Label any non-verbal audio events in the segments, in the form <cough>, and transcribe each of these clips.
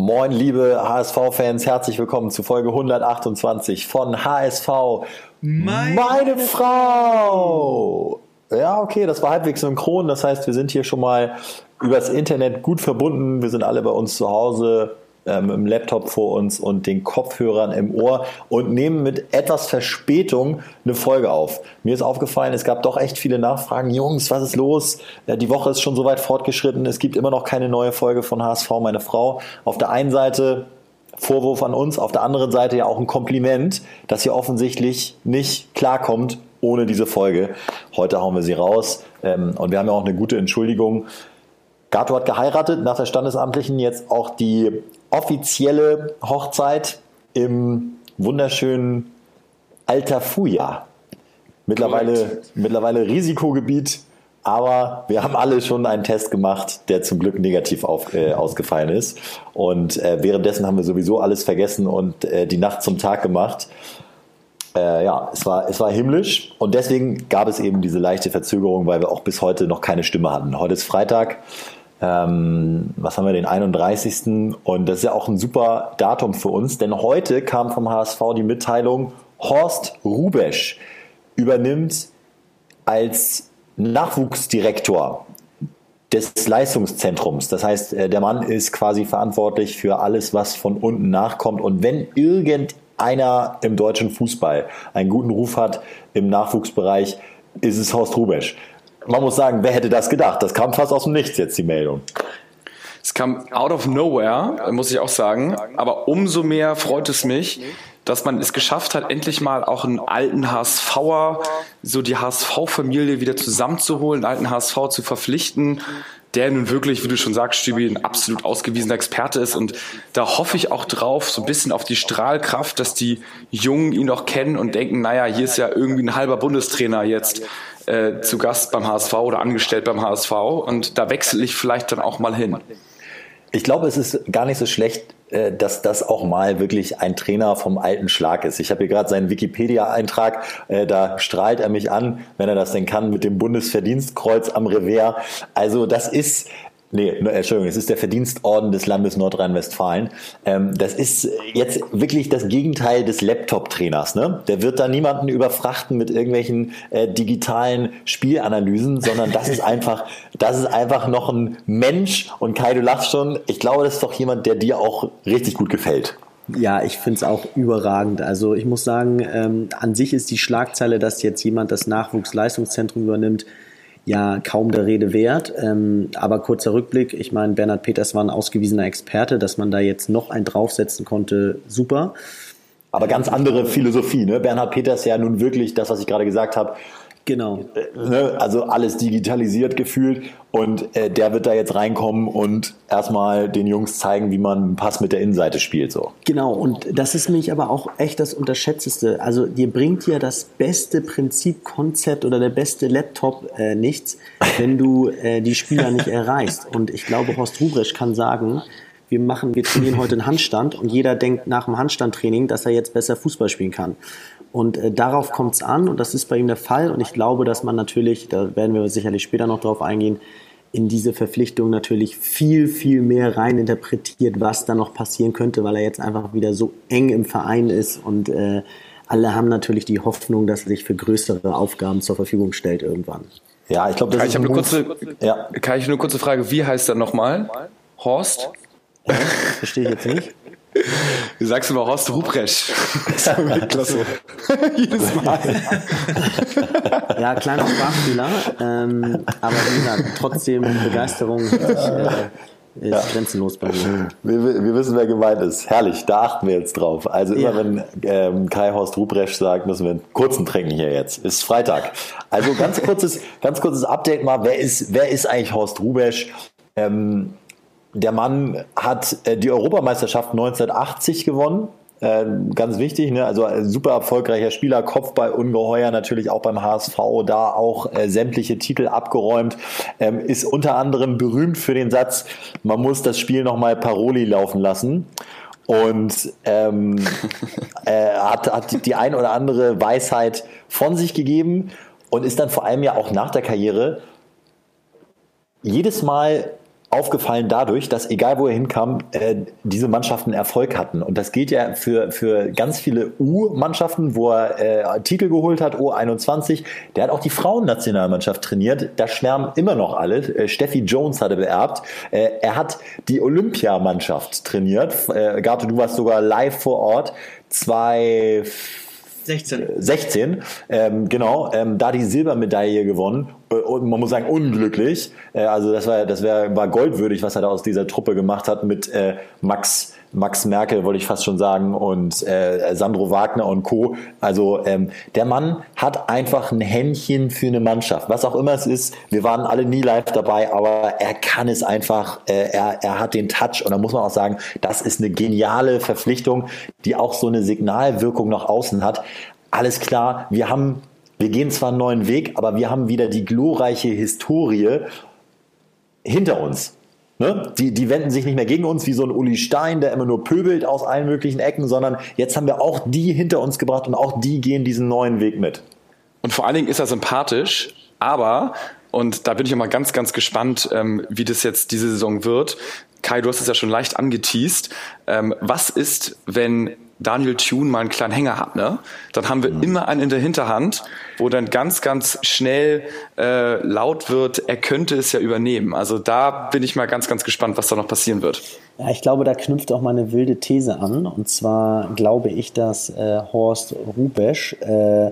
Moin, liebe HSV-Fans, herzlich willkommen zu Folge 128 von HSV. Meine, Meine Frau! Ja, okay, das war halbwegs synchron. Das heißt, wir sind hier schon mal übers Internet gut verbunden. Wir sind alle bei uns zu Hause ähm, im Laptop vor uns und den Kopfhörern im Ohr und nehmen mit etwas Verspätung eine Folge auf. Mir ist aufgefallen, es gab doch echt viele Nachfragen. Jungs, was ist los? Äh, die Woche ist schon so weit fortgeschritten. Es gibt immer noch keine neue Folge von HSV, meine Frau. Auf der einen Seite Vorwurf an uns, auf der anderen Seite ja auch ein Kompliment, dass ihr offensichtlich nicht klarkommt ohne diese Folge. Heute hauen wir sie raus ähm, und wir haben ja auch eine gute Entschuldigung. Gato hat geheiratet, nach der standesamtlichen jetzt auch die offizielle Hochzeit im wunderschönen Altafuja. Mittlerweile, mittlerweile Risikogebiet, aber wir haben alle schon einen Test gemacht, der zum Glück negativ auf, äh, ausgefallen ist. Und äh, währenddessen haben wir sowieso alles vergessen und äh, die Nacht zum Tag gemacht. Äh, ja, es war, es war himmlisch und deswegen gab es eben diese leichte Verzögerung, weil wir auch bis heute noch keine Stimme hatten. Heute ist Freitag ähm, was haben wir, den 31. Und das ist ja auch ein super Datum für uns, denn heute kam vom HSV die Mitteilung, Horst Rubesch übernimmt als Nachwuchsdirektor des Leistungszentrums. Das heißt, äh, der Mann ist quasi verantwortlich für alles, was von unten nachkommt. Und wenn irgendeiner im deutschen Fußball einen guten Ruf hat im Nachwuchsbereich, ist es Horst Rubesch man muss sagen, wer hätte das gedacht? Das kam fast aus dem Nichts jetzt, die Meldung. Es kam out of nowhere, muss ich auch sagen. Aber umso mehr freut es mich, dass man es geschafft hat, endlich mal auch einen alten HSVer, so die HSV-Familie wieder zusammenzuholen, einen alten HSV zu verpflichten, der nun wirklich, wie du schon sagst, Stübi, ein absolut ausgewiesener Experte ist. Und da hoffe ich auch drauf, so ein bisschen auf die Strahlkraft, dass die Jungen ihn noch kennen und denken, naja, hier ist ja irgendwie ein halber Bundestrainer jetzt äh, zu Gast beim HSV oder angestellt beim HSV und da wechsle ich vielleicht dann auch mal hin. Ich glaube, es ist gar nicht so schlecht, äh, dass das auch mal wirklich ein Trainer vom alten Schlag ist. Ich habe hier gerade seinen Wikipedia-Eintrag, äh, da strahlt er mich an, wenn er das denn kann, mit dem Bundesverdienstkreuz am Revers. Also das ist Nee, Entschuldigung, es ist der Verdienstorden des Landes Nordrhein-Westfalen. Ähm, das ist jetzt wirklich das Gegenteil des Laptop-Trainers. Ne? Der wird da niemanden überfrachten mit irgendwelchen äh, digitalen Spielanalysen, sondern das ist einfach, das ist einfach noch ein Mensch. Und Kai, du lachst schon. Ich glaube, das ist doch jemand, der dir auch richtig gut gefällt. Ja, ich finde es auch überragend. Also ich muss sagen, ähm, an sich ist die Schlagzeile, dass jetzt jemand das Nachwuchsleistungszentrum übernimmt, ja kaum der Rede wert. Ähm, aber kurzer Rückblick, ich meine, Bernhard Peters war ein ausgewiesener Experte, dass man da jetzt noch einen draufsetzen konnte, super. Aber ganz andere Philosophie, ne? Bernhard Peters ja nun wirklich das, was ich gerade gesagt habe, Genau. Ne, also alles digitalisiert gefühlt und äh, der wird da jetzt reinkommen und erstmal den Jungs zeigen, wie man einen Pass mit der Innenseite spielt. So. Genau, und das ist mich aber auch echt das Unterschätzteste. Also dir bringt ja das beste Prinzipkonzept oder der beste Laptop äh, nichts, wenn du äh, die Spieler nicht <laughs> erreichst. Und ich glaube, Horst Rubresch kann sagen, wir machen, wir trainieren heute einen Handstand und jeder denkt nach dem Handstandtraining, dass er jetzt besser Fußball spielen kann. Und äh, darauf kommt es an und das ist bei ihm der Fall. Und ich glaube, dass man natürlich, da werden wir sicherlich später noch drauf eingehen, in diese Verpflichtung natürlich viel, viel mehr rein interpretiert, was da noch passieren könnte, weil er jetzt einfach wieder so eng im Verein ist und äh, alle haben natürlich die Hoffnung, dass er sich für größere Aufgaben zur Verfügung stellt irgendwann. Ja, ich glaube, das Kai, ist ich eine kurze, ja. Kai, ich eine kurze Frage. Wie heißt er nochmal? Horst? Ja, <laughs> verstehe ich jetzt nicht. Du sagst immer Horst Rupresch. <laughs> Klasse. <laughs> Jedes Mal. ja, kleiner Sprachfehler. Ähm, aber wie gesagt, trotzdem Begeisterung äh, ist ja. grenzenlos bei mir. Wir, wir, wissen, wer gemeint ist. Herrlich, da achten wir jetzt drauf. Also immer ja. wenn ähm, Kai Horst Rupresch sagt, müssen wir einen kurzen trinken hier jetzt. Ist Freitag. Also ganz kurzes, ganz kurzes Update mal. Wer ist, wer ist eigentlich Horst Rubesch? Ähm, der Mann hat äh, die Europameisterschaft 1980 gewonnen. Äh, ganz wichtig, ne? also super erfolgreicher Spieler, Kopfball ungeheuer, natürlich auch beim HSV, da auch äh, sämtliche Titel abgeräumt, ähm, ist unter anderem berühmt für den Satz, man muss das Spiel nochmal Paroli laufen lassen und ähm, <laughs> äh, hat, hat die ein oder andere Weisheit von sich gegeben und ist dann vor allem ja auch nach der Karriere jedes Mal aufgefallen dadurch, dass egal wo er hinkam, äh, diese Mannschaften Erfolg hatten. Und das gilt ja für, für ganz viele U-Mannschaften, wo er äh, Titel geholt hat, U21. Der hat auch die Frauennationalmannschaft trainiert. Da schwärmen immer noch alle. Äh, Steffi Jones hatte beerbt. Äh, er hat die Olympiamannschaft trainiert. Äh, Gato, du warst sogar live vor Ort. Zwei 16. 16, ähm, genau, ähm, da die Silbermedaille gewonnen äh, und man muss sagen unglücklich. Äh, also das war das wär, war goldwürdig, was er da aus dieser Truppe gemacht hat mit äh, Max Max Merkel wollte ich fast schon sagen und äh, Sandro Wagner und Co. Also ähm, der Mann hat einfach ein Händchen für eine Mannschaft, was auch immer es ist. Wir waren alle nie live dabei, aber er kann es einfach. Äh, er, er hat den Touch und da muss man auch sagen, das ist eine geniale Verpflichtung, die auch so eine Signalwirkung nach außen hat. Alles klar, wir haben wir gehen zwar einen neuen Weg, aber wir haben wieder die glorreiche Historie hinter uns. Ne? Die, die wenden sich nicht mehr gegen uns wie so ein Uli Stein, der immer nur pöbelt aus allen möglichen Ecken, sondern jetzt haben wir auch die hinter uns gebracht und auch die gehen diesen neuen Weg mit. Und vor allen Dingen ist er sympathisch, aber, und da bin ich immer ganz, ganz gespannt, ähm, wie das jetzt diese Saison wird. Kai, du hast es ja schon leicht angeteased. Ähm, was ist, wenn Daniel Thune mal einen kleinen Hänger hat, ne? Dann haben wir mhm. immer einen in der Hinterhand, wo dann ganz, ganz schnell äh, laut wird, er könnte es ja übernehmen. Also da bin ich mal ganz, ganz gespannt, was da noch passieren wird. Ja, ich glaube, da knüpft auch mal eine wilde These an. Und zwar glaube ich, dass äh, Horst Rubesch, äh,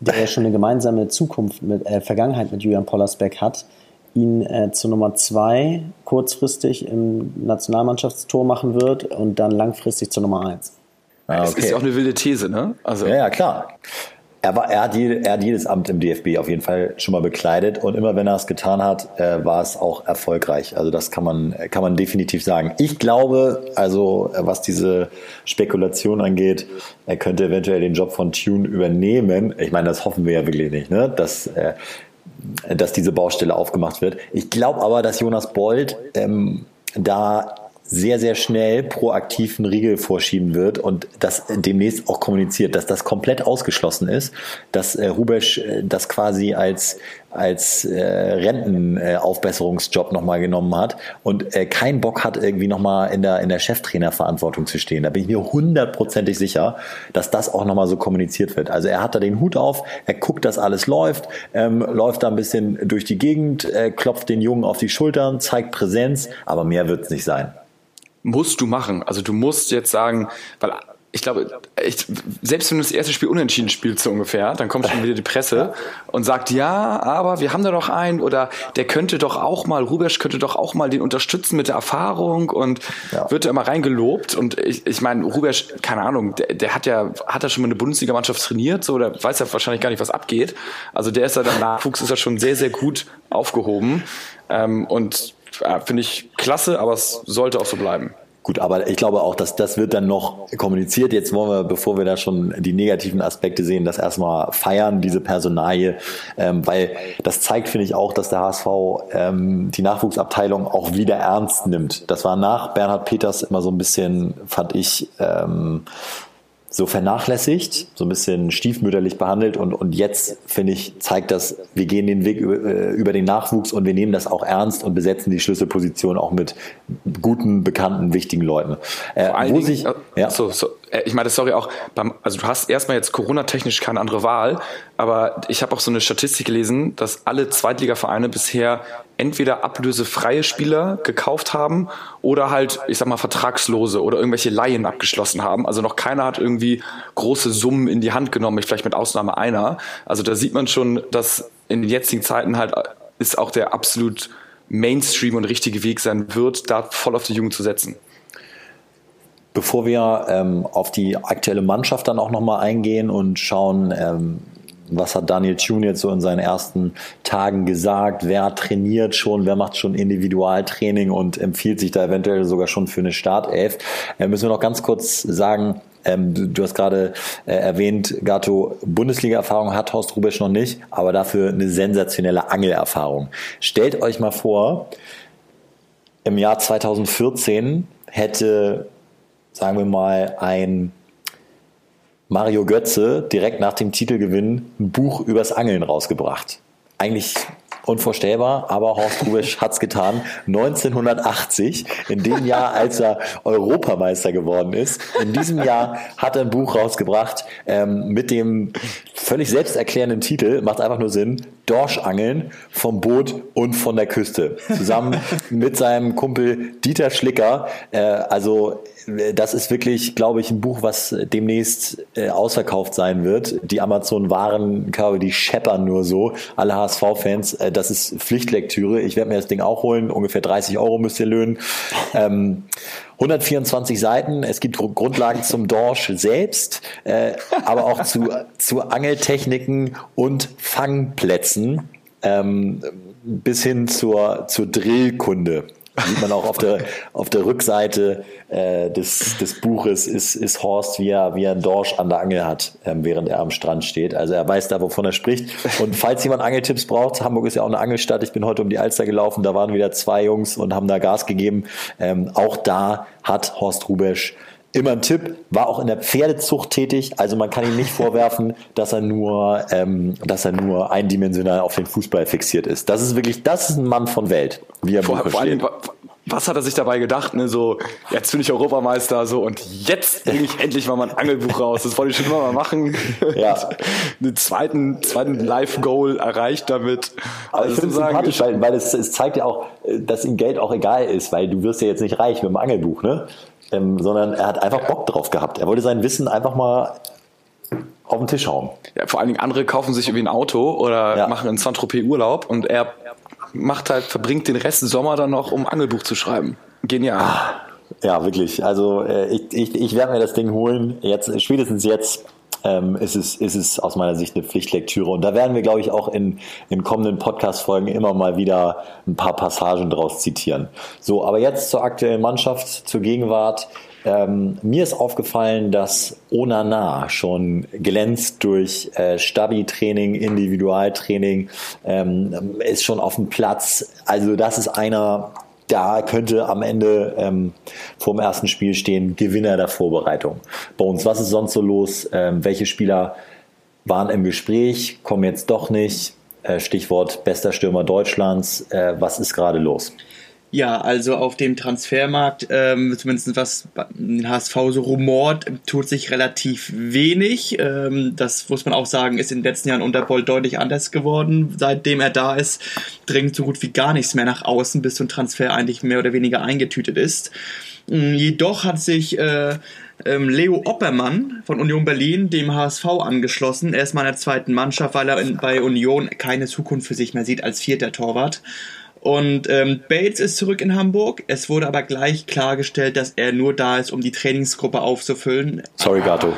der ja schon eine gemeinsame Zukunft mit äh, Vergangenheit mit Julian Pollersbeck hat, ihn äh, zu Nummer zwei kurzfristig im Nationalmannschaftstor machen wird und dann langfristig zur Nummer eins. Ah, okay. Das ist ja auch eine wilde These, ne? Also. Ja, ja, klar. Er, war, er, hat jede, er hat jedes Amt im DFB auf jeden Fall schon mal bekleidet und immer wenn er es getan hat, äh, war es auch erfolgreich. Also das kann man, kann man definitiv sagen. Ich glaube, also was diese Spekulation angeht, er könnte eventuell den Job von Tune übernehmen. Ich meine, das hoffen wir ja wirklich nicht, ne? dass, äh, dass diese Baustelle aufgemacht wird. Ich glaube aber, dass Jonas Bold ähm, da sehr, sehr schnell proaktiv einen Riegel vorschieben wird und das demnächst auch kommuniziert, dass das komplett ausgeschlossen ist, dass äh, Rubesch äh, das quasi als, als äh, Rentenaufbesserungsjob äh, nochmal genommen hat und äh, keinen Bock hat, irgendwie nochmal in der, in der Cheftrainerverantwortung zu stehen. Da bin ich mir hundertprozentig sicher, dass das auch nochmal so kommuniziert wird. Also er hat da den Hut auf, er guckt, dass alles läuft, ähm, läuft da ein bisschen durch die Gegend, äh, klopft den Jungen auf die Schultern, zeigt Präsenz, aber mehr wird es nicht sein musst du machen. Also du musst jetzt sagen, weil ich glaube, ich, selbst wenn du das erste Spiel unentschieden spielst, so ungefähr, dann kommt schon wieder die Presse und sagt, ja, aber wir haben da doch einen oder der könnte doch auch mal, Rubesch könnte doch auch mal den unterstützen mit der Erfahrung und ja. wird da immer reingelobt. Und ich, ich meine, Rubesch, keine Ahnung, der, der hat ja, hat er schon mal eine Bundesligamannschaft trainiert, so, der weiß ja wahrscheinlich gar nicht, was abgeht. Also der ist ja dann Nachwuchs, <laughs> ist ja schon sehr, sehr gut aufgehoben. Ähm, und ja, finde ich klasse, aber es sollte auch so bleiben. Gut, aber ich glaube auch, dass das wird dann noch kommuniziert. Jetzt wollen wir, bevor wir da schon die negativen Aspekte sehen, das erstmal feiern, diese Personalie, ähm, weil das zeigt, finde ich auch, dass der HSV ähm, die Nachwuchsabteilung auch wieder ernst nimmt. Das war nach Bernhard Peters immer so ein bisschen, fand ich, ähm, so vernachlässigt, so ein bisschen stiefmütterlich behandelt und, und jetzt, finde ich, zeigt das, wir gehen den Weg über, äh, über, den Nachwuchs und wir nehmen das auch ernst und besetzen die Schlüsselposition auch mit guten, bekannten, wichtigen Leuten. Äh, Vor allen Dingen, sich, äh, ja. so, so, äh, ich meine, sorry auch, beim, also du hast erstmal jetzt Corona-technisch keine andere Wahl, aber ich habe auch so eine Statistik gelesen, dass alle Zweitligavereine bisher entweder ablösefreie Spieler gekauft haben oder halt, ich sag mal, vertragslose oder irgendwelche Laien abgeschlossen haben. Also noch keiner hat irgendwie große Summen in die Hand genommen, vielleicht mit Ausnahme einer. Also da sieht man schon, dass in den jetzigen Zeiten halt ist auch der absolut Mainstream und richtige Weg sein wird, da voll auf die Jugend zu setzen. Bevor wir ähm, auf die aktuelle Mannschaft dann auch nochmal eingehen und schauen, ähm, was hat Daniel Thune jetzt so in seinen ersten Tagen gesagt, wer trainiert schon, wer macht schon Individualtraining und empfiehlt sich da eventuell sogar schon für eine Startelf, äh, müssen wir noch ganz kurz sagen, ähm, du, du, hast gerade äh, erwähnt, Gato, Bundesliga-Erfahrung hat Horst Rubisch noch nicht, aber dafür eine sensationelle Angelerfahrung. Stellt euch mal vor, im Jahr 2014 hätte sagen wir mal, ein Mario Götze direkt nach dem Titelgewinn ein Buch übers Angeln rausgebracht. Eigentlich unvorstellbar, aber Horst Rubisch <laughs> hat's getan. 1980, in dem Jahr, als er Europameister geworden ist. In diesem Jahr hat er ein Buch rausgebracht ähm, mit dem völlig selbsterklärenden Titel, macht einfach nur Sinn, Dorschangeln vom Boot und von der Küste. Zusammen <laughs> mit seinem Kumpel Dieter Schlicker. Äh, also das ist wirklich, glaube ich, ein Buch, was demnächst äh, ausverkauft sein wird. Die Amazon-Warenkörbe, die scheppern nur so. Alle HSV-Fans, äh, das ist Pflichtlektüre. Ich werde mir das Ding auch holen. Ungefähr 30 Euro müsst ihr löhnen. Ähm, 124 Seiten. Es gibt Grundlagen zum Dorsch selbst, äh, aber auch zu, zu Angeltechniken und Fangplätzen ähm, bis hin zur, zur Drillkunde. Sieht man auch auf der, auf der Rückseite äh, des, des Buches ist, ist Horst, wie er, wie er einen Dorsch an der Angel hat, ähm, während er am Strand steht. Also er weiß da, wovon er spricht. Und falls jemand Angeltipps braucht, Hamburg ist ja auch eine Angelstadt. Ich bin heute um die Alster gelaufen, da waren wieder zwei Jungs und haben da Gas gegeben. Ähm, auch da hat Horst Rubesch immer ein Tipp, war auch in der Pferdezucht tätig, also man kann ihm nicht vorwerfen, <laughs> dass er nur, ähm, dass er nur eindimensional auf den Fußball fixiert ist. Das ist wirklich, das ist ein Mann von Welt, wie er vor, vor allem, was hat er sich dabei gedacht? Ne? So, jetzt bin ich Europameister, so und jetzt <laughs> bringe ich endlich mal mein Angelbuch raus. Das wollte ich schon immer mal machen. Ja. <laughs> einen zweiten, zweiten Live-Goal erreicht damit. Aber also ich finde es sympathisch, weil, weil es, es zeigt ja auch, dass ihm Geld auch egal ist, weil du wirst ja jetzt nicht reich mit dem Angelbuch, ne? Ähm, sondern er hat einfach Bock drauf gehabt. Er wollte sein Wissen einfach mal auf den Tisch hauen. Ja, vor allen Dingen andere kaufen sich irgendwie ein Auto oder ja. machen in Saint-Tropez Urlaub und er macht halt, verbringt den Rest des Sommer dann noch, um Angelbuch zu schreiben. Genial. Ah, ja, wirklich. Also äh, ich, ich, ich werde mir das Ding holen. Jetzt, spätestens jetzt ähm, ist, es, ist es aus meiner Sicht eine Pflichtlektüre. Und da werden wir, glaube ich, auch in, in kommenden Podcast-Folgen immer mal wieder ein paar Passagen draus zitieren. So, aber jetzt zur aktuellen Mannschaft, zur Gegenwart. Ähm, mir ist aufgefallen, dass Onana schon glänzt durch äh, Stabi-Training, Individualtraining, ähm, ist schon auf dem Platz. Also das ist einer, da könnte am Ende ähm, vor dem ersten Spiel stehen, Gewinner der Vorbereitung. Bones, was ist sonst so los? Ähm, welche Spieler waren im Gespräch, kommen jetzt doch nicht? Äh, Stichwort bester Stürmer Deutschlands. Äh, was ist gerade los? Ja, also auf dem Transfermarkt, ähm, zumindest was den HSV so rumort, tut sich relativ wenig. Ähm, das muss man auch sagen, ist in den letzten Jahren unter Boll deutlich anders geworden. Seitdem er da ist, dringt so gut wie gar nichts mehr nach außen, bis so ein Transfer eigentlich mehr oder weniger eingetütet ist. Ähm, jedoch hat sich äh, ähm, Leo Oppermann von Union Berlin dem HSV angeschlossen. Er ist meiner zweiten Mannschaft, weil er in, bei Union keine Zukunft für sich mehr sieht als vierter Torwart. Und ähm, Bates ist zurück in Hamburg. Es wurde aber gleich klargestellt, dass er nur da ist, um die Trainingsgruppe aufzufüllen. Sorry, Gato.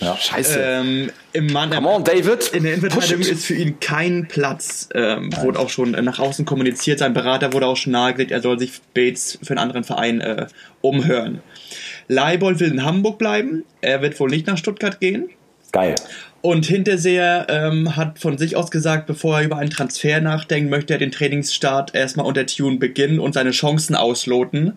Ja. Scheiße. Ähm, Im Mann, Come on, David. In der Innenverteidigung ist für ihn kein Platz. Ähm, wurde auch schon nach außen kommuniziert. Sein Berater wurde auch schon nahegelegt, er soll sich Bates für einen anderen Verein äh, umhören. Leibold will in Hamburg bleiben. Er wird wohl nicht nach Stuttgart gehen. Geil. Und Hinterseher ähm, hat von sich aus gesagt, bevor er über einen Transfer nachdenkt, möchte er den Trainingsstart erstmal unter Tune beginnen und seine Chancen ausloten,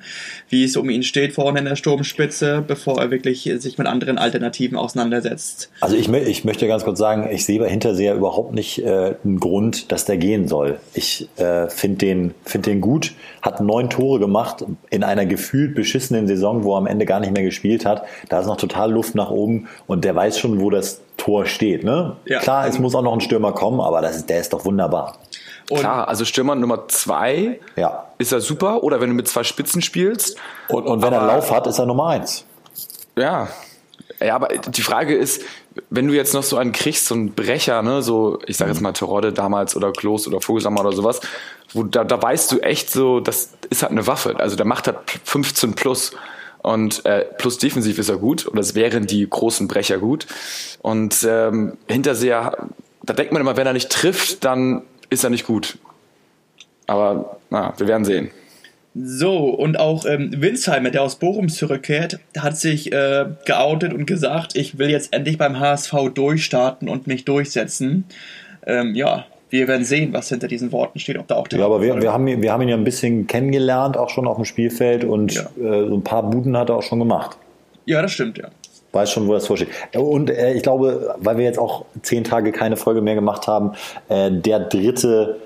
wie es um ihn steht vorne in der Sturmspitze, bevor er wirklich sich mit anderen Alternativen auseinandersetzt. Also ich, ich möchte ganz kurz sagen, ich sehe bei Hinterseher überhaupt nicht äh, einen Grund, dass der gehen soll. Ich äh, finde den, find den gut, hat neun Tore gemacht in einer gefühlt beschissenen Saison, wo er am Ende gar nicht mehr gespielt hat. Da ist noch total Luft nach oben und der weiß schon, wo das Tor steht. Ne? Ja. Klar, es muss auch noch ein Stürmer kommen, aber das ist, der ist doch wunderbar. Und Klar, also Stürmer Nummer zwei ja. ist er super. Oder wenn du mit zwei Spitzen spielst. Und, und wenn aber, er Lauf hat, ist er Nummer eins. Ja. Ja, aber die Frage ist, wenn du jetzt noch so einen kriegst, so einen Brecher, ne, so, ich sage jetzt mal Terodde damals oder Klos oder Vogelsammer oder sowas, wo da, da weißt du echt so, das ist halt eine Waffe. Also der macht halt 15 plus. Und äh, plus defensiv ist er gut, oder es wären die großen Brecher gut. Und ähm, Hinterseher, da denkt man immer, wenn er nicht trifft, dann ist er nicht gut. Aber na, wir werden sehen. So, und auch ähm, Winsheimer, der aus Bochum zurückkehrt, hat sich äh, geoutet und gesagt, ich will jetzt endlich beim HSV durchstarten und mich durchsetzen. Ähm, ja, wir werden sehen, was hinter diesen Worten steht, ob da auch Ja, aber wir, wir, haben, wir haben ihn ja ein bisschen kennengelernt, auch schon auf dem Spielfeld und ja. äh, so ein paar Buden hat er auch schon gemacht. Ja, das stimmt, ja. Weiß schon, wo das vorsteht. Und äh, ich glaube, weil wir jetzt auch zehn Tage keine Folge mehr gemacht haben, äh, der dritte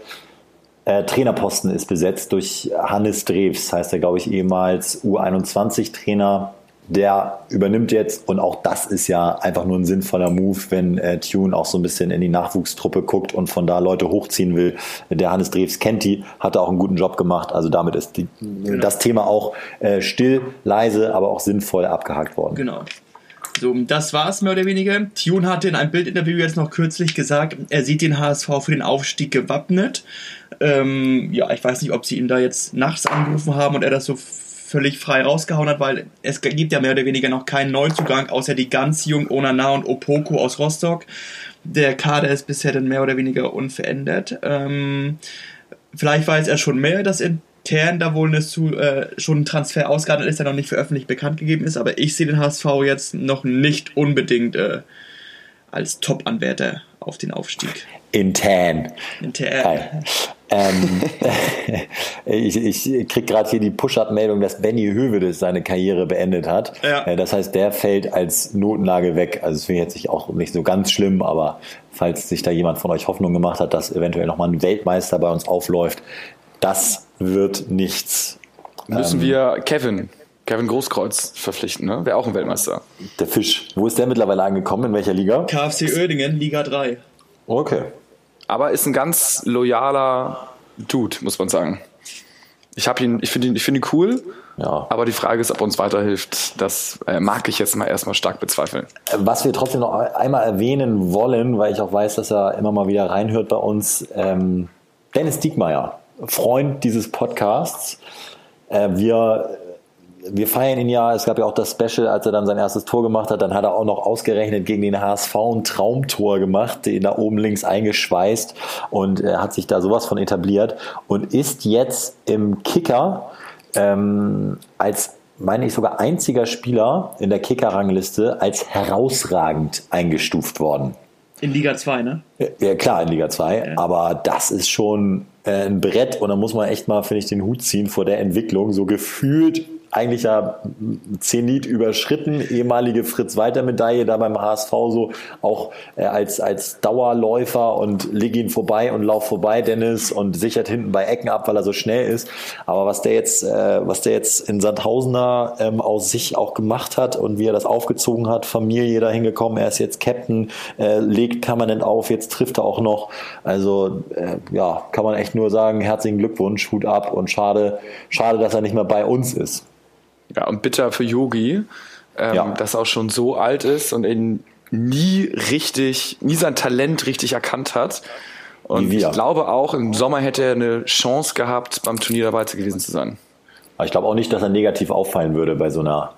äh, Trainerposten ist besetzt durch Hannes Drews, heißt er, glaube ich, ehemals U21-Trainer. Der übernimmt jetzt und auch das ist ja einfach nur ein sinnvoller Move, wenn äh, Tune auch so ein bisschen in die Nachwuchstruppe guckt und von da Leute hochziehen will. Der Hannes Drews kennt die, hat auch einen guten Job gemacht. Also damit ist die, genau. das Thema auch äh, still, leise, aber auch sinnvoll abgehakt worden. Genau. So, das war es mehr oder weniger. Tune hatte in einem Bildinterview jetzt noch kürzlich gesagt, er sieht den HSV für den Aufstieg gewappnet. Ähm, ja, ich weiß nicht, ob sie ihn da jetzt nachts angerufen haben und er das so völlig frei rausgehauen hat, weil es gibt ja mehr oder weniger noch keinen Neuzugang, außer die ganz jung Onana und Opoko aus Rostock. Der Kader ist bisher dann mehr oder weniger unverändert. Ähm, vielleicht weiß er schon mehr, dass intern da wohl eine zu, äh, schon ein Transfer ausgehandelt ist, der noch nicht für öffentlich bekannt gegeben ist, aber ich sehe den HSV jetzt noch nicht unbedingt äh, als Top-Anwärter auf den Aufstieg. Intern. Intern. Ähm, <laughs> ich ich kriege gerade hier die Push-Up-Meldung, dass Benny Hövedes seine Karriere beendet hat. Ja. Äh, das heißt, der fällt als Notenlage weg. Also das finde ich jetzt auch nicht so ganz schlimm, aber falls sich da jemand von euch Hoffnung gemacht hat, dass eventuell nochmal ein Weltmeister bei uns aufläuft, das wird nichts. Müssen ähm, wir Kevin Kevin Großkreuz verpflichten, ne? Wäre auch ein Weltmeister. Der Fisch. Wo ist der mittlerweile angekommen? In welcher Liga? KfC Oerdingen, Liga 3. Okay. Aber ist ein ganz loyaler Dude, muss man sagen. Ich habe ihn, ich finde ihn, ich finde ihn cool. Ja. Aber die Frage ist, ob er uns weiterhilft. Das äh, mag ich jetzt mal erstmal stark bezweifeln. Was wir trotzdem noch einmal erwähnen wollen, weil ich auch weiß, dass er immer mal wieder reinhört bei uns, ähm, Dennis Diekmeyer, Freund dieses Podcasts. Äh, wir wir feiern ihn ja, es gab ja auch das Special, als er dann sein erstes Tor gemacht hat, dann hat er auch noch ausgerechnet gegen den HSV ein Traumtor gemacht, den da oben links eingeschweißt und er hat sich da sowas von etabliert und ist jetzt im Kicker ähm, als meine ich sogar einziger Spieler in der Kicker-Rangliste als herausragend eingestuft worden. In Liga 2, ne? Ja, klar, in Liga 2. Ja. Aber das ist schon äh, ein Brett und da muss man echt mal, finde ich, den Hut ziehen vor der Entwicklung. So gefühlt eigentlich ja Zenit überschritten, ehemalige Fritz-Walter-Medaille da beim HSV so auch äh, als, als Dauerläufer und leg ihn vorbei und lauf vorbei, Dennis, und sichert hinten bei Ecken ab, weil er so schnell ist. Aber was der jetzt, äh, was der jetzt in Sandhausener ähm, aus sich auch gemacht hat und wie er das aufgezogen hat, Familie dahin gekommen, er ist jetzt Captain, äh, legt permanent auf, jetzt trifft er auch noch. Also äh, ja, kann man echt nur sagen, herzlichen Glückwunsch, Hut ab und schade, schade, dass er nicht mehr bei uns ist. Ja, und bitter für Yogi, ähm, ja. dass er auch schon so alt ist und ihn nie richtig, nie sein Talent richtig erkannt hat. Und ich glaube auch, im Sommer hätte er eine Chance gehabt, beim Turnier dabei gewesen zu sein. Aber ich glaube auch nicht, dass er negativ auffallen würde bei so einer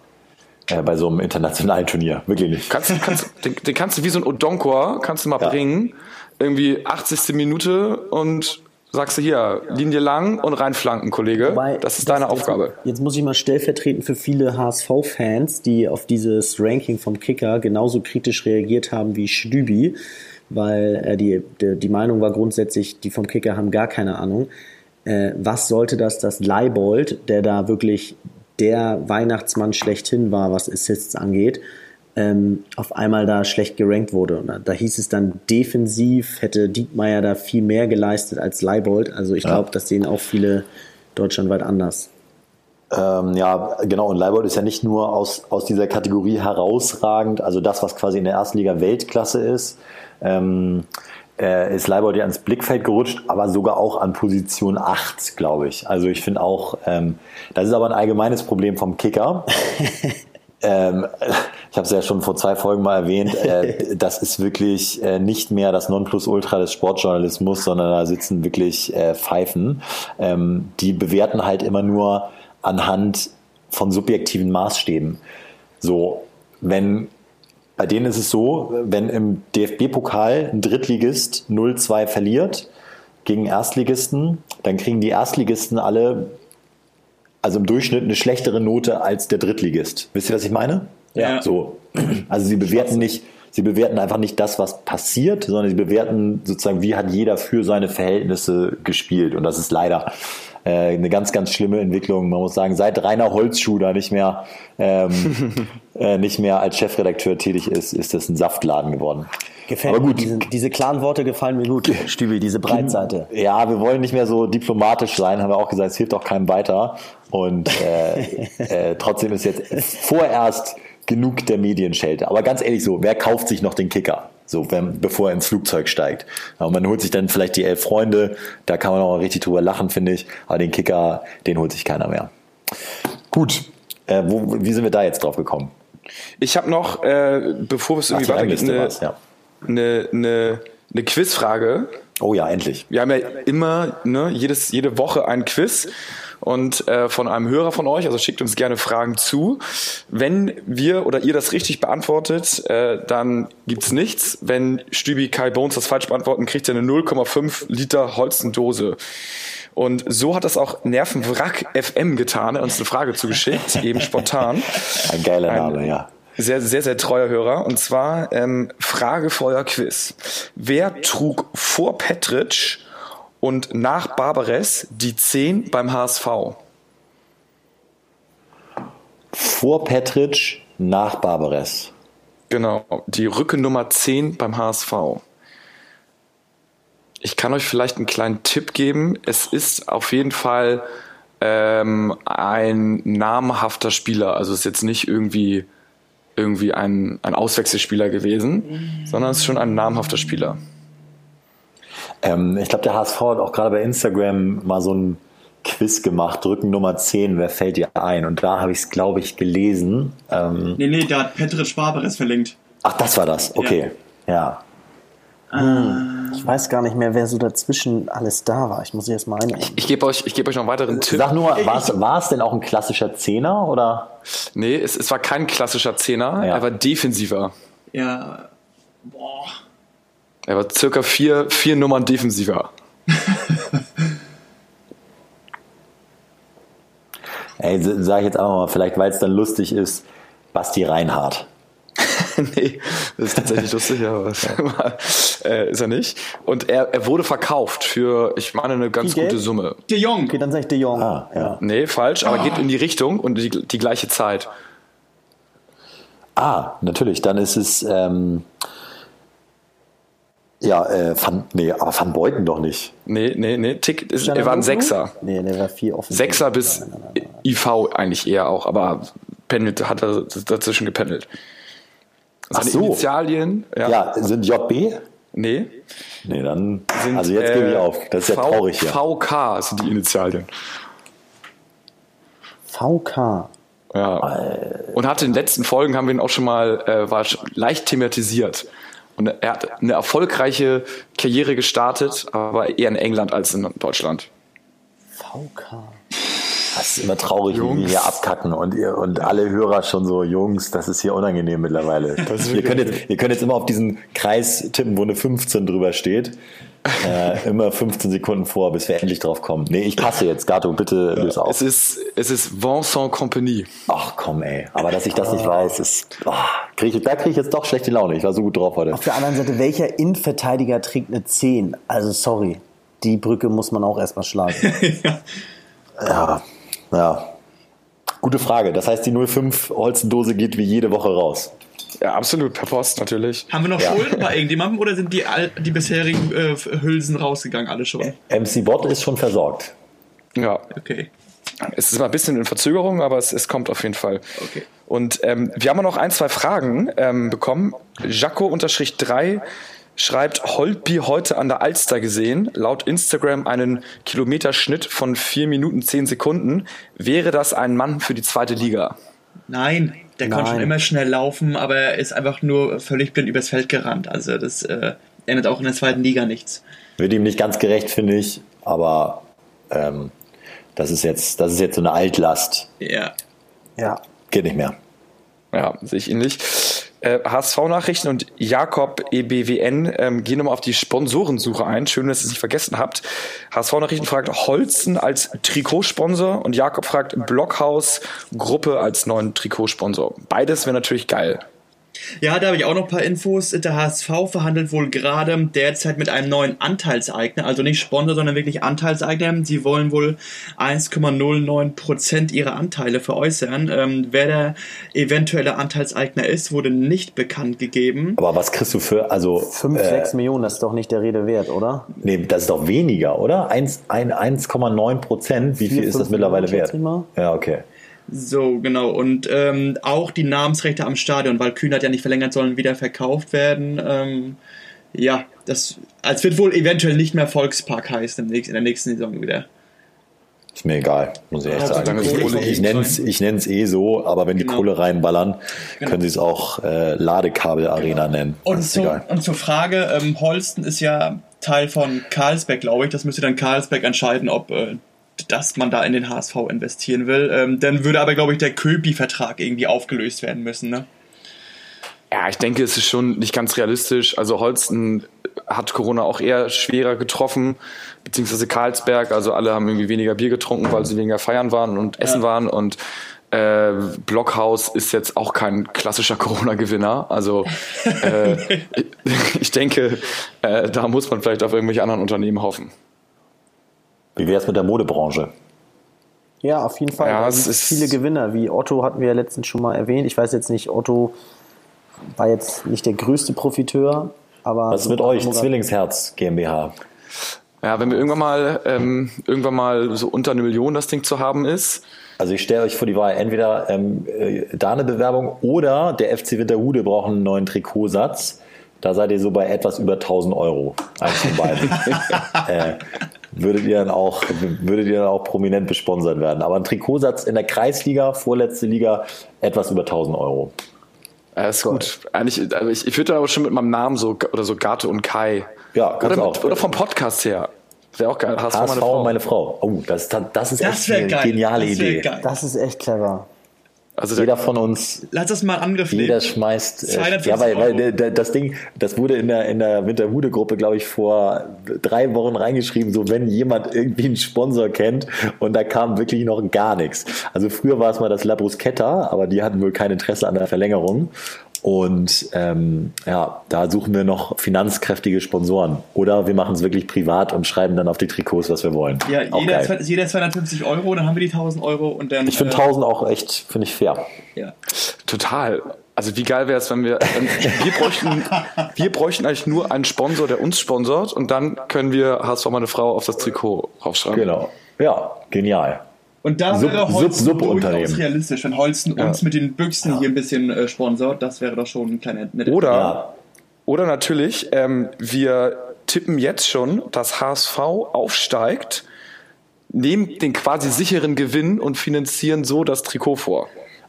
äh, bei so einem internationalen Turnier. Wirklich nicht. Kannst, kannst, <laughs> den, den kannst du wie so ein Odonkor, kannst du mal ja. bringen. Irgendwie 80. Minute und sagst du hier, Linie lang und reinflanken, Kollege. Wobei, das ist deine Aufgabe. Jetzt, muss ich mal stellvertretend für viele HSV-Fans, die auf dieses Ranking vom Kicker genauso kritisch reagiert haben wie Stübi, weil äh, die, die, die Meinung war grundsätzlich, die vom Kicker haben gar keine Ahnung. Äh, was sollte das, dass Leibold, der da wirklich der Weihnachtsmann schlechthin war, was Assists angeht, ähm, auf einmal da schlecht gerankt wurde. Und da hieß es dann defensiv, hätte Diekmeyer da viel mehr geleistet als Leibold. Also ich ja. glaube, das sehen auch viele deutschlandweit anders. Ähm, ja, genau. Und Leibold ist ja nicht nur aus, aus dieser Kategorie herausragend, also das, was quasi in der ersten Liga Weltklasse ist. Ähm, äh, ist Leibold ja ins Blickfeld gerutscht, aber sogar auch an Position 8, glaube ich. Also ich finde auch, ähm, das ist aber ein allgemeines Problem vom Kicker. <laughs> Ähm, <laughs> ich habe es ja schon vor zwei Folgen mal erwähnt, äh, <laughs> das ist wirklich äh, nicht mehr das Nonplusultra des Sportjournalismus, sondern da sitzen wirklich äh, Pfeifen. Ähm, die bewerten halt immer nur anhand von subjektiven Maßstäben. So, wenn bei denen ist es so, wenn im DFB-Pokal ein Drittligist 0-2 verliert gegen Erstligisten, dann kriegen die Erstligisten alle also im Durchschnitt eine schlechtere Note als der Drittligist. Wisst ihr, was ich meine? Ja. So. Also sie bewerten nicht, sie bewerten einfach nicht das, was passiert, sondern sie bewerten sozusagen, wie hat jeder für seine Verhältnisse gespielt. Und das ist leider äh, eine ganz, ganz schlimme Entwicklung. Man muss sagen, seit Rainer Holzschuh da nicht mehr, ähm, <laughs> äh, nicht mehr als Chefredakteur tätig ist, ist das ein Saftladen geworden. Gefällt Aber mir. gut. Diese, diese klaren Worte gefallen mir gut, <laughs> Stübi, diese Breitseite. Ja, wir wollen nicht mehr so diplomatisch sein, haben wir auch gesagt, es hilft auch keinem weiter. Und äh, <laughs> äh, trotzdem ist jetzt vorerst genug der Medienschelte. Aber ganz ehrlich so, wer kauft sich noch den Kicker? So, wenn, bevor er ins Flugzeug steigt. Und man holt sich dann vielleicht die elf Freunde, da kann man auch richtig drüber lachen, finde ich. Aber den Kicker, den holt sich keiner mehr. Gut, äh, wo, wie sind wir da jetzt drauf gekommen? Ich habe noch, äh, bevor es irgendwie weitergeht, eine, ja. Eine, eine, eine Quizfrage. Oh ja, endlich. Wir haben ja immer ne, jedes, jede Woche ein Quiz und äh, von einem Hörer von euch, also schickt uns gerne Fragen zu. Wenn wir oder ihr das richtig beantwortet, äh, dann gibt's nichts. Wenn Stübi Kai Bones das falsch beantworten, kriegt ihr eine 0,5 Liter Holstendose. Und so hat das auch Nervenwrack FM getan, er hat uns eine Frage zugeschickt, eben spontan. Ein geiler Ein- Name, ja. Sehr, sehr, sehr treuer Hörer. Und zwar ähm, euer Quiz. Wer trug vor Petritsch und nach Barbares die 10 beim HSV? Vor Petritsch, nach Barbares. Genau, die Rückennummer 10 beim HSV. Ich kann euch vielleicht einen kleinen Tipp geben. Es ist auf jeden Fall ähm, ein namhafter Spieler. Also es ist jetzt nicht irgendwie, irgendwie ein, ein Auswechselspieler gewesen, sondern es ist schon ein namhafter Spieler. Ähm, ich glaube, der HSV hat auch gerade bei Instagram mal so ein Quiz gemacht, Drücken Nummer 10, wer fällt dir ein? Und da habe ich es, glaube ich, gelesen. Ähm, Nee, nee, da hat Petritsch Barbares verlinkt. ach, das war das, okay. Ja. Ich weiß gar nicht mehr, wer so dazwischen alles da war. Ich muss jetzt mal einordnen. Ich gebe euch, ich gebe euch noch einen weiteren Tipp. Sag nur, war es denn auch ein klassischer Zehner oder? Nee, es, es war kein klassischer Zehner, Ja. er war defensiver. Ja. Boah. Er war circa vier, vier Nummern defensiver. Ey, sage ich jetzt einfach mal, vielleicht weil es dann lustig ist, Basti Reinhardt. <laughs> <laughs> nee, das ist tatsächlich lustig, aber <laughs> <laughs> äh, ist er nicht. Und er, er wurde verkauft für, ich meine, eine ganz Geld? gute Summe. De Jong. Okay, dann sag ich De Jong. Ah, ja. Nee, falsch, aber geht in die Richtung und die, die gleiche Zeit. Ah, natürlich, dann ist es, ähm, ja, äh, Van, nee, aber Van Beuten doch nicht. Nee, nee, nee, Tick, ist, er war ein Sechser. Nee, der war vier offen. Sechser bis IV eigentlich eher auch, aber pendelt, hat er dazwischen gependelt. Seine so. Initialien, ja, Ja, sind JB? nee, Nee, dann, sind, also jetzt gebe ich äh, auf. Das ist ja V- traurig hier. VK sind die Initialien. VK. Ja. Und hat in den letzten Folgen haben wir ihn auch schon mal äh, war leicht thematisiert. Und er hat eine erfolgreiche Karriere gestartet, aber eher in England als in Deutschland. VK. Das ist immer traurig, wie wir Jungs. hier abkacken und ihr und alle Hörer schon so, Jungs, das ist hier unangenehm mittlerweile. ihr, könnt jetzt, ihr könnt jetzt immer auf diesen Kreis tippen, wo eine 15 drüber steht. Äh, immer 15 Sekunden vor, bis wir endlich drauf kommen. Nee, ich passe jetzt. Gato, bitte löse auf. Es ist, es ist Vincent Compagnie. Ach komm, ey. Aber dass ich das nicht weiß, ist. Oh, krieg ich, da kriege ich jetzt doch schlechte Laune. Ich war so gut drauf heute. Auf der anderen Seite, welcher Innenverteidiger trägt eine 10? Also sorry, die Brücke muss man auch erstmal schlagen. <laughs> Ja. ja. Gute Frage. Das heißt, die 05 Holzendose geht wie jede Woche raus. Ja, absolut, per Post natürlich. Haben wir noch Schulden bei irgendjemandem oder sind die, die bisherigen äh, Hülsen rausgegangen, alle schon? MC Bot ist schon versorgt. Ja, Okay. es ist mal ein bisschen in Verzögerung, aber es, es kommt auf jeden Fall. Okay. Und ähm, wir haben auch noch ein, zwei Fragen ähm, bekommen. Jaco-3 schreibt, Holtby heute an der Alster gesehen, laut Instagram einen Kilometerschnitt von 4 Minuten 10 Sekunden. Wäre das ein Mann für die zweite Liga? Nein, der konnte Nein. schon immer schnell laufen, aber er ist einfach nur völlig blind übers Feld gerannt. Also das äh, ändert auch in der zweiten Liga nichts. Wird ihm nicht ganz gerecht, finde ich. Aber ähm, das, ist jetzt, das ist jetzt so eine Altlast. Ja. ja. Geht nicht mehr. Ja, sehe ich ähnlich. Äh, HSV-Nachrichten und Jakob EBWN ähm, gehen nochmal auf die Sponsorensuche ein. Schön, dass ihr es nicht vergessen habt. HSV-Nachrichten fragt Holzen als Trikotsponsor und Jakob fragt Blockhaus Gruppe als neuen Trikotsponsor. Beides wäre natürlich geil. Ja, da habe ich auch noch ein paar Infos. Der HSV verhandelt wohl gerade derzeit mit einem neuen Anteilseigner, also nicht Sponsor, sondern wirklich Anteilseigner. Sie wollen wohl 1,09% ihrer Anteile veräußern. Ähm, wer der eventuelle Anteilseigner ist, wurde nicht bekannt gegeben. Aber was kriegst du für, also. 5, äh, 6 Millionen, das ist doch nicht der Rede wert, oder? Nee, das ist doch weniger, oder? 1,9 Prozent, wie viel ist das mittlerweile wert? Ja, okay. So, genau. Und ähm, auch die Namensrechte am Stadion, weil Kühn hat ja nicht verlängert, sollen wieder verkauft werden. Ähm, ja, das als wird wohl eventuell nicht mehr Volkspark heißen in der nächsten Saison wieder. Ist mir egal, muss ich echt sagen. Ich, ich, ich nenne es ich nenn's eh so, aber wenn die genau. Kohle reinballern, genau. können sie es auch äh, Ladekabel-Arena genau. nennen. Und, zu, und zur Frage, ähm, Holsten ist ja Teil von Karlsberg, glaube ich. Das müsste dann Karlsberg entscheiden, ob äh, dass man da in den HSV investieren will. Ähm, dann würde aber, glaube ich, der Köpi-Vertrag irgendwie aufgelöst werden müssen, ne? Ja, ich denke, es ist schon nicht ganz realistisch. Also Holsten hat Corona auch eher schwerer getroffen, beziehungsweise Karlsberg. Also alle haben irgendwie weniger Bier getrunken, weil sie weniger feiern waren und essen ja. waren. Und äh, Blockhaus ist jetzt auch kein klassischer <laughs> Corona-Gewinner. Also äh, <laughs> <laughs> ich denke, äh, da muss man vielleicht auf irgendwelche anderen Unternehmen hoffen. Wie wäre es mit der Modebranche? Ja, auf jeden Fall. Ja, es ist viele Gewinner, wie Otto hatten wir ja letztens schon mal erwähnt. Ich weiß jetzt nicht, Otto war jetzt nicht der größte Profiteur, aber. Was ist mit euch, Zwillingsherz GmbH? Ja, wenn wir irgendwann mal, ähm, irgendwann mal so unter eine Million das Ding zu haben ist. Also ich stelle euch vor die Wahl, entweder ähm, äh, da eine Bewerbung oder der FC Winterhude braucht einen neuen Trikotsatz. Da seid ihr so bei etwas über 1000 Euro. Eins von beiden. <laughs> äh, würdet ihr dann auch, würdet ihr dann auch prominent besponsert werden. Aber ein Trikotsatz in der Kreisliga, vorletzte Liga, etwas über 1000 Euro. Ja, ist gut. Eigentlich, also ich, ich würde aber schon mit meinem Namen so, oder so Gato und Kai. Ja, oder, auch. oder vom Podcast her. Wäre auch geil. HSV, HSV meine Frau. meine Frau. Oh, das, das ist das echt eine geil. geniale das Idee. Geil. Das ist echt clever. Also jeder von uns. Lass das mal Angriff Jeder schmeißt. Äh, ja, weil, weil das Ding, das wurde in der, in der Winterhude-Gruppe, glaube ich, vor drei Wochen reingeschrieben, so wenn jemand irgendwie einen Sponsor kennt und da kam wirklich noch gar nichts. Also früher war es mal das La Bruschetta, aber die hatten wohl kein Interesse an der Verlängerung. Und ähm, ja, da suchen wir noch finanzkräftige Sponsoren. Oder wir machen es wirklich privat und schreiben dann auf die Trikots, was wir wollen. Ja, jeder, jeder 250 Euro, dann haben wir die 1000 Euro und dann. Ich finde äh, 1000 auch echt, finde ich fair. Ja. Total. Also wie geil wäre es, wenn wir, wir bräuchten, wir bräuchten eigentlich nur einen Sponsor, der uns sponsort und dann können wir HSV meine Frau auf das Trikot raufschreiben. Genau. Ja, genial. Und da Sub, wäre Holsten Sub, durchaus realistisch, wenn Holsten ja. uns mit den Büchsen ja. hier ein bisschen äh, sponsort, das wäre doch schon ein kleiner netter Oder, ja. oder natürlich, ähm, wir tippen jetzt schon, dass HSV aufsteigt, nehmen den quasi sicheren Gewinn und finanzieren so das Trikot vor.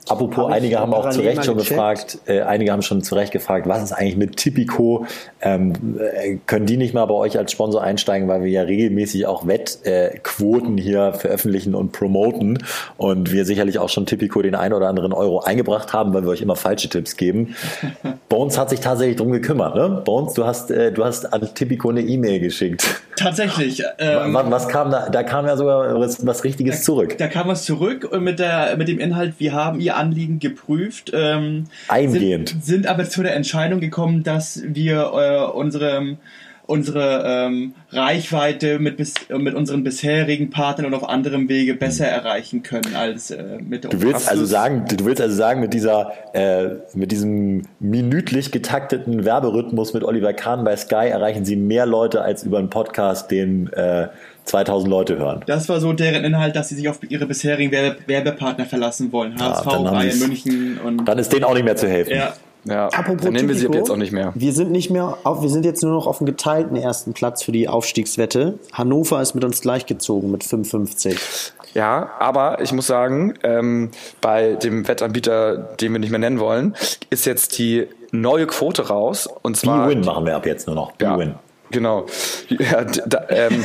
Apropos, hab einige haben auch zu Recht schon gecheckt. gefragt, äh, einige haben schon zu Recht gefragt, was ist eigentlich mit Tipico? Ähm, äh, können die nicht mal bei euch als Sponsor einsteigen, weil wir ja regelmäßig auch Wettquoten äh, hier veröffentlichen und promoten und wir sicherlich auch schon Tipico den einen oder anderen Euro eingebracht haben, weil wir euch immer falsche Tipps geben. <laughs> Bones hat sich tatsächlich drum gekümmert, ne? Bones, du hast, äh, du hast an Tipico eine E-Mail geschickt. Tatsächlich. <laughs> Ähm, was, was, kam da? Da kam ja sogar was, was Richtiges da, zurück. Da kam was zurück mit der, mit dem Inhalt, wir haben ihr Anliegen geprüft. Ähm, Eingehend. Sind, sind, aber zu der Entscheidung gekommen, dass wir äh, unsere, unsere ähm, Reichweite mit, bis, mit unseren bisherigen Partnern und auf anderem Wege besser erreichen können als äh, mit Du willst also sagen, du willst also sagen, mit dieser, äh, mit diesem minütlich getakteten Werberhythmus mit Oliver Kahn bei Sky erreichen sie mehr Leute als über einen Podcast, den äh, 2000 Leute hören. Das war so deren Inhalt, dass sie sich auf ihre bisherigen Werbe Werbepartner verlassen wollen. HSV, ja, Bayern München und. Dann ist denen auch nicht mehr zu helfen. Ja. Ja, Apropos dann nehmen wir sie jetzt auch nicht mehr. Wir sind nicht mehr, auf, wir sind jetzt nur noch auf dem geteilten ersten Platz für die Aufstiegswette. Hannover ist mit uns gleichgezogen mit 55. Ja, aber ich muss sagen, ähm, bei dem Wettanbieter, den wir nicht mehr nennen wollen, ist jetzt die neue Quote raus. Und zwar. B-Win machen wir ab jetzt nur noch. B-Win. Ja. Genau. Ja, da, ähm,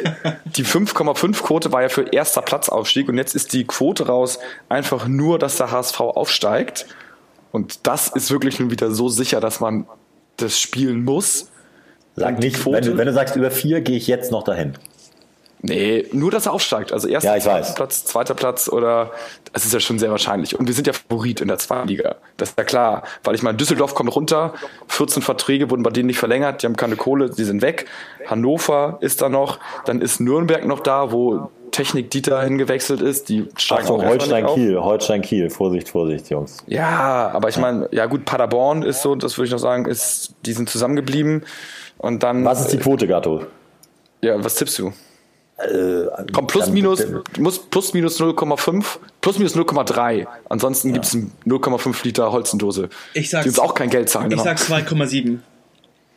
<laughs> die 5,5-Quote war ja für erster Platzaufstieg und jetzt ist die Quote raus einfach nur, dass der HSV aufsteigt. Und das ist wirklich nun wieder so sicher, dass man das spielen muss. Sag nicht, wenn du, wenn du sagst über vier, gehe ich jetzt noch dahin. Nee, nur dass er aufsteigt. Also erster Ja. Platz, zweiter Platz oder das ist ja schon sehr wahrscheinlich. Und wir sind ja Favorit in der zweiten Liga. Das ist ja klar. Weil ich meine, Düsseldorf kommt runter, 14 Verträge wurden bei denen nicht verlängert, die haben keine Kohle, die sind weg. Hannover ist da noch, dann ist Nürnberg noch da, wo Technik Dieter hingewechselt ist. Die nicht auf. Holstein-Kiel, Holstein-Kiel. Vorsicht, Vorsicht, Jungs. Ja, aber ich meine, ja gut, Paderborn ist so, das würde ich noch sagen, ist, die sind zusammengeblieben. Und dann. Was ist die Quote, Gatto? Ja, was tippst du? Äh, Komm, plus dann- minus, du musst plus minus 0,5, plus minus 0,3. Ansonsten gibt's ein 0,5 Liter Holzendose. Ich sag's- Die uns auch kein Geld zahlen. Ich sag 2,7.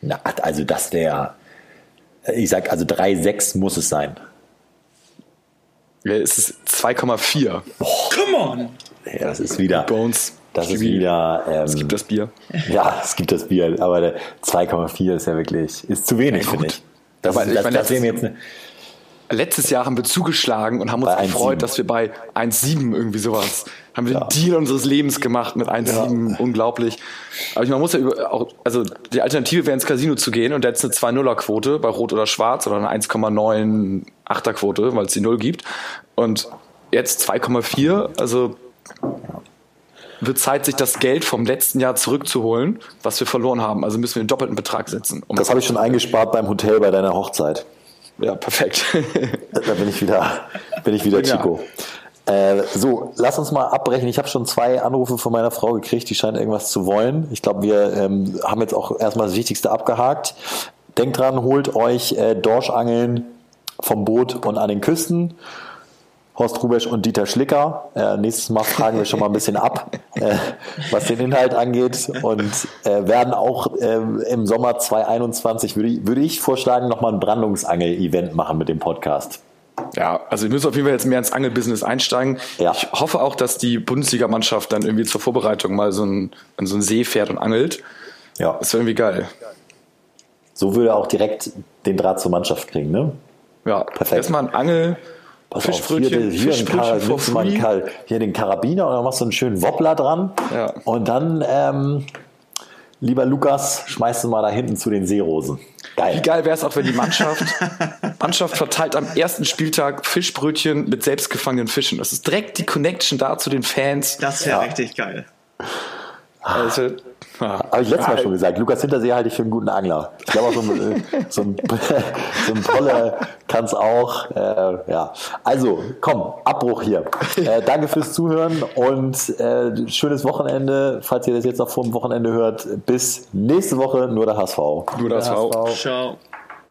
Na, also das wäre, ich sag, also 3,6 muss es sein. Ja, es ist 2,4 Come on! Ja, das ist wieder, uns. das ist Wie- wieder, Es ähm, gibt das Bier. ja, es gibt das Bier, aber der 2,4 ist ja wirklich, ist zu wenig, Ja, finde ich. Das, Aber ist, ich das, meine, das letztes- jetzt eine, Letztes Jahr haben wir zugeschlagen und haben uns Bei 1,7. gefreut, dass wir bei 1,7 irgendwie sowas haben wir Ja. den Deal unseres Lebens gemacht mit 1,7. Unglaublich. Aber ich, man muss ja über, auch, also die Alternative wäre ins Casino zu gehen und jetzt eine 2-0er-Quote bei Rot oder Schwarz oder eine 1,98er-Quote, weil es die Null gibt. Und jetzt 2,4, also wird Zeit, sich das Geld vom letzten Jahr zurückzuholen, was wir verloren haben. Also müssen wir den doppelten Betrag setzen. Um das habe ich schon eingespart beim Hotel bei deiner Hochzeit. ja, perfekt. <laughs> Da bin ich wieder, bin ich wieder Ja. Chico. Äh, so, lass uns mal abbrechen. Ich habe schon zwei Anrufe von meiner Frau gekriegt, die scheint irgendwas zu wollen. Ich glaube, wir ähm, haben jetzt auch erstmal das Wichtigste abgehakt. Denkt dran, holt euch äh, Dorschangeln vom Boot und an den Küsten. Horst Rubesch und Dieter Schlicker. Äh, nächstes Mal fragen wir schon mal ein bisschen ab, äh, was den Inhalt angeht und äh, werden auch äh, im Sommer 2021, würde ich, würde ich vorschlagen, nochmal ein Brandungsangel-Event machen mit dem Podcast. Ja, also wir müssen auf jeden Fall jetzt mehr ins Angelbusiness einsteigen. Ja. Ich hoffe auch, dass die Bundesligamannschaft dann irgendwie zur Vorbereitung mal so ein, an so einen See fährt und angelt. Ja, Das wäre irgendwie geil. so würde er auch direkt den Draht zur Mannschaft kriegen, ne? Ja, Perfekt. erstmal ein Angel, Pass auf, Fischbrötchen, hier, hier, den Kara, Fischbrötchen. Kar- hier den Karabiner und dann machst du einen schönen Wobbler dran. Ja. Und dann, ähm, lieber Lukas, schmeißt du mal da hinten zu den Seerosen. Wie Geil. geil wäre es auch, wenn die Mannschaft, <laughs> Mannschaft verteilt am ersten Spieltag Fischbrötchen mit selbstgefangenen Fischen. Das ist direkt die Connection da zu den Fans. Das wäre Ja. richtig geil. Also. Habe ich letztes Mal schon gesagt. Lukas Hintersee halte ich für einen guten Angler. Ich glaube auch so ein, äh, so ein, <laughs> so ein Polle kann es auch. Äh, ja. Also, komm, Abbruch hier. Äh, danke fürs Zuhören und äh, schönes Wochenende. Falls ihr das jetzt noch vor dem Wochenende hört, bis nächste Woche nur der HSV. Nur das Der HSV. HSV. Ciao.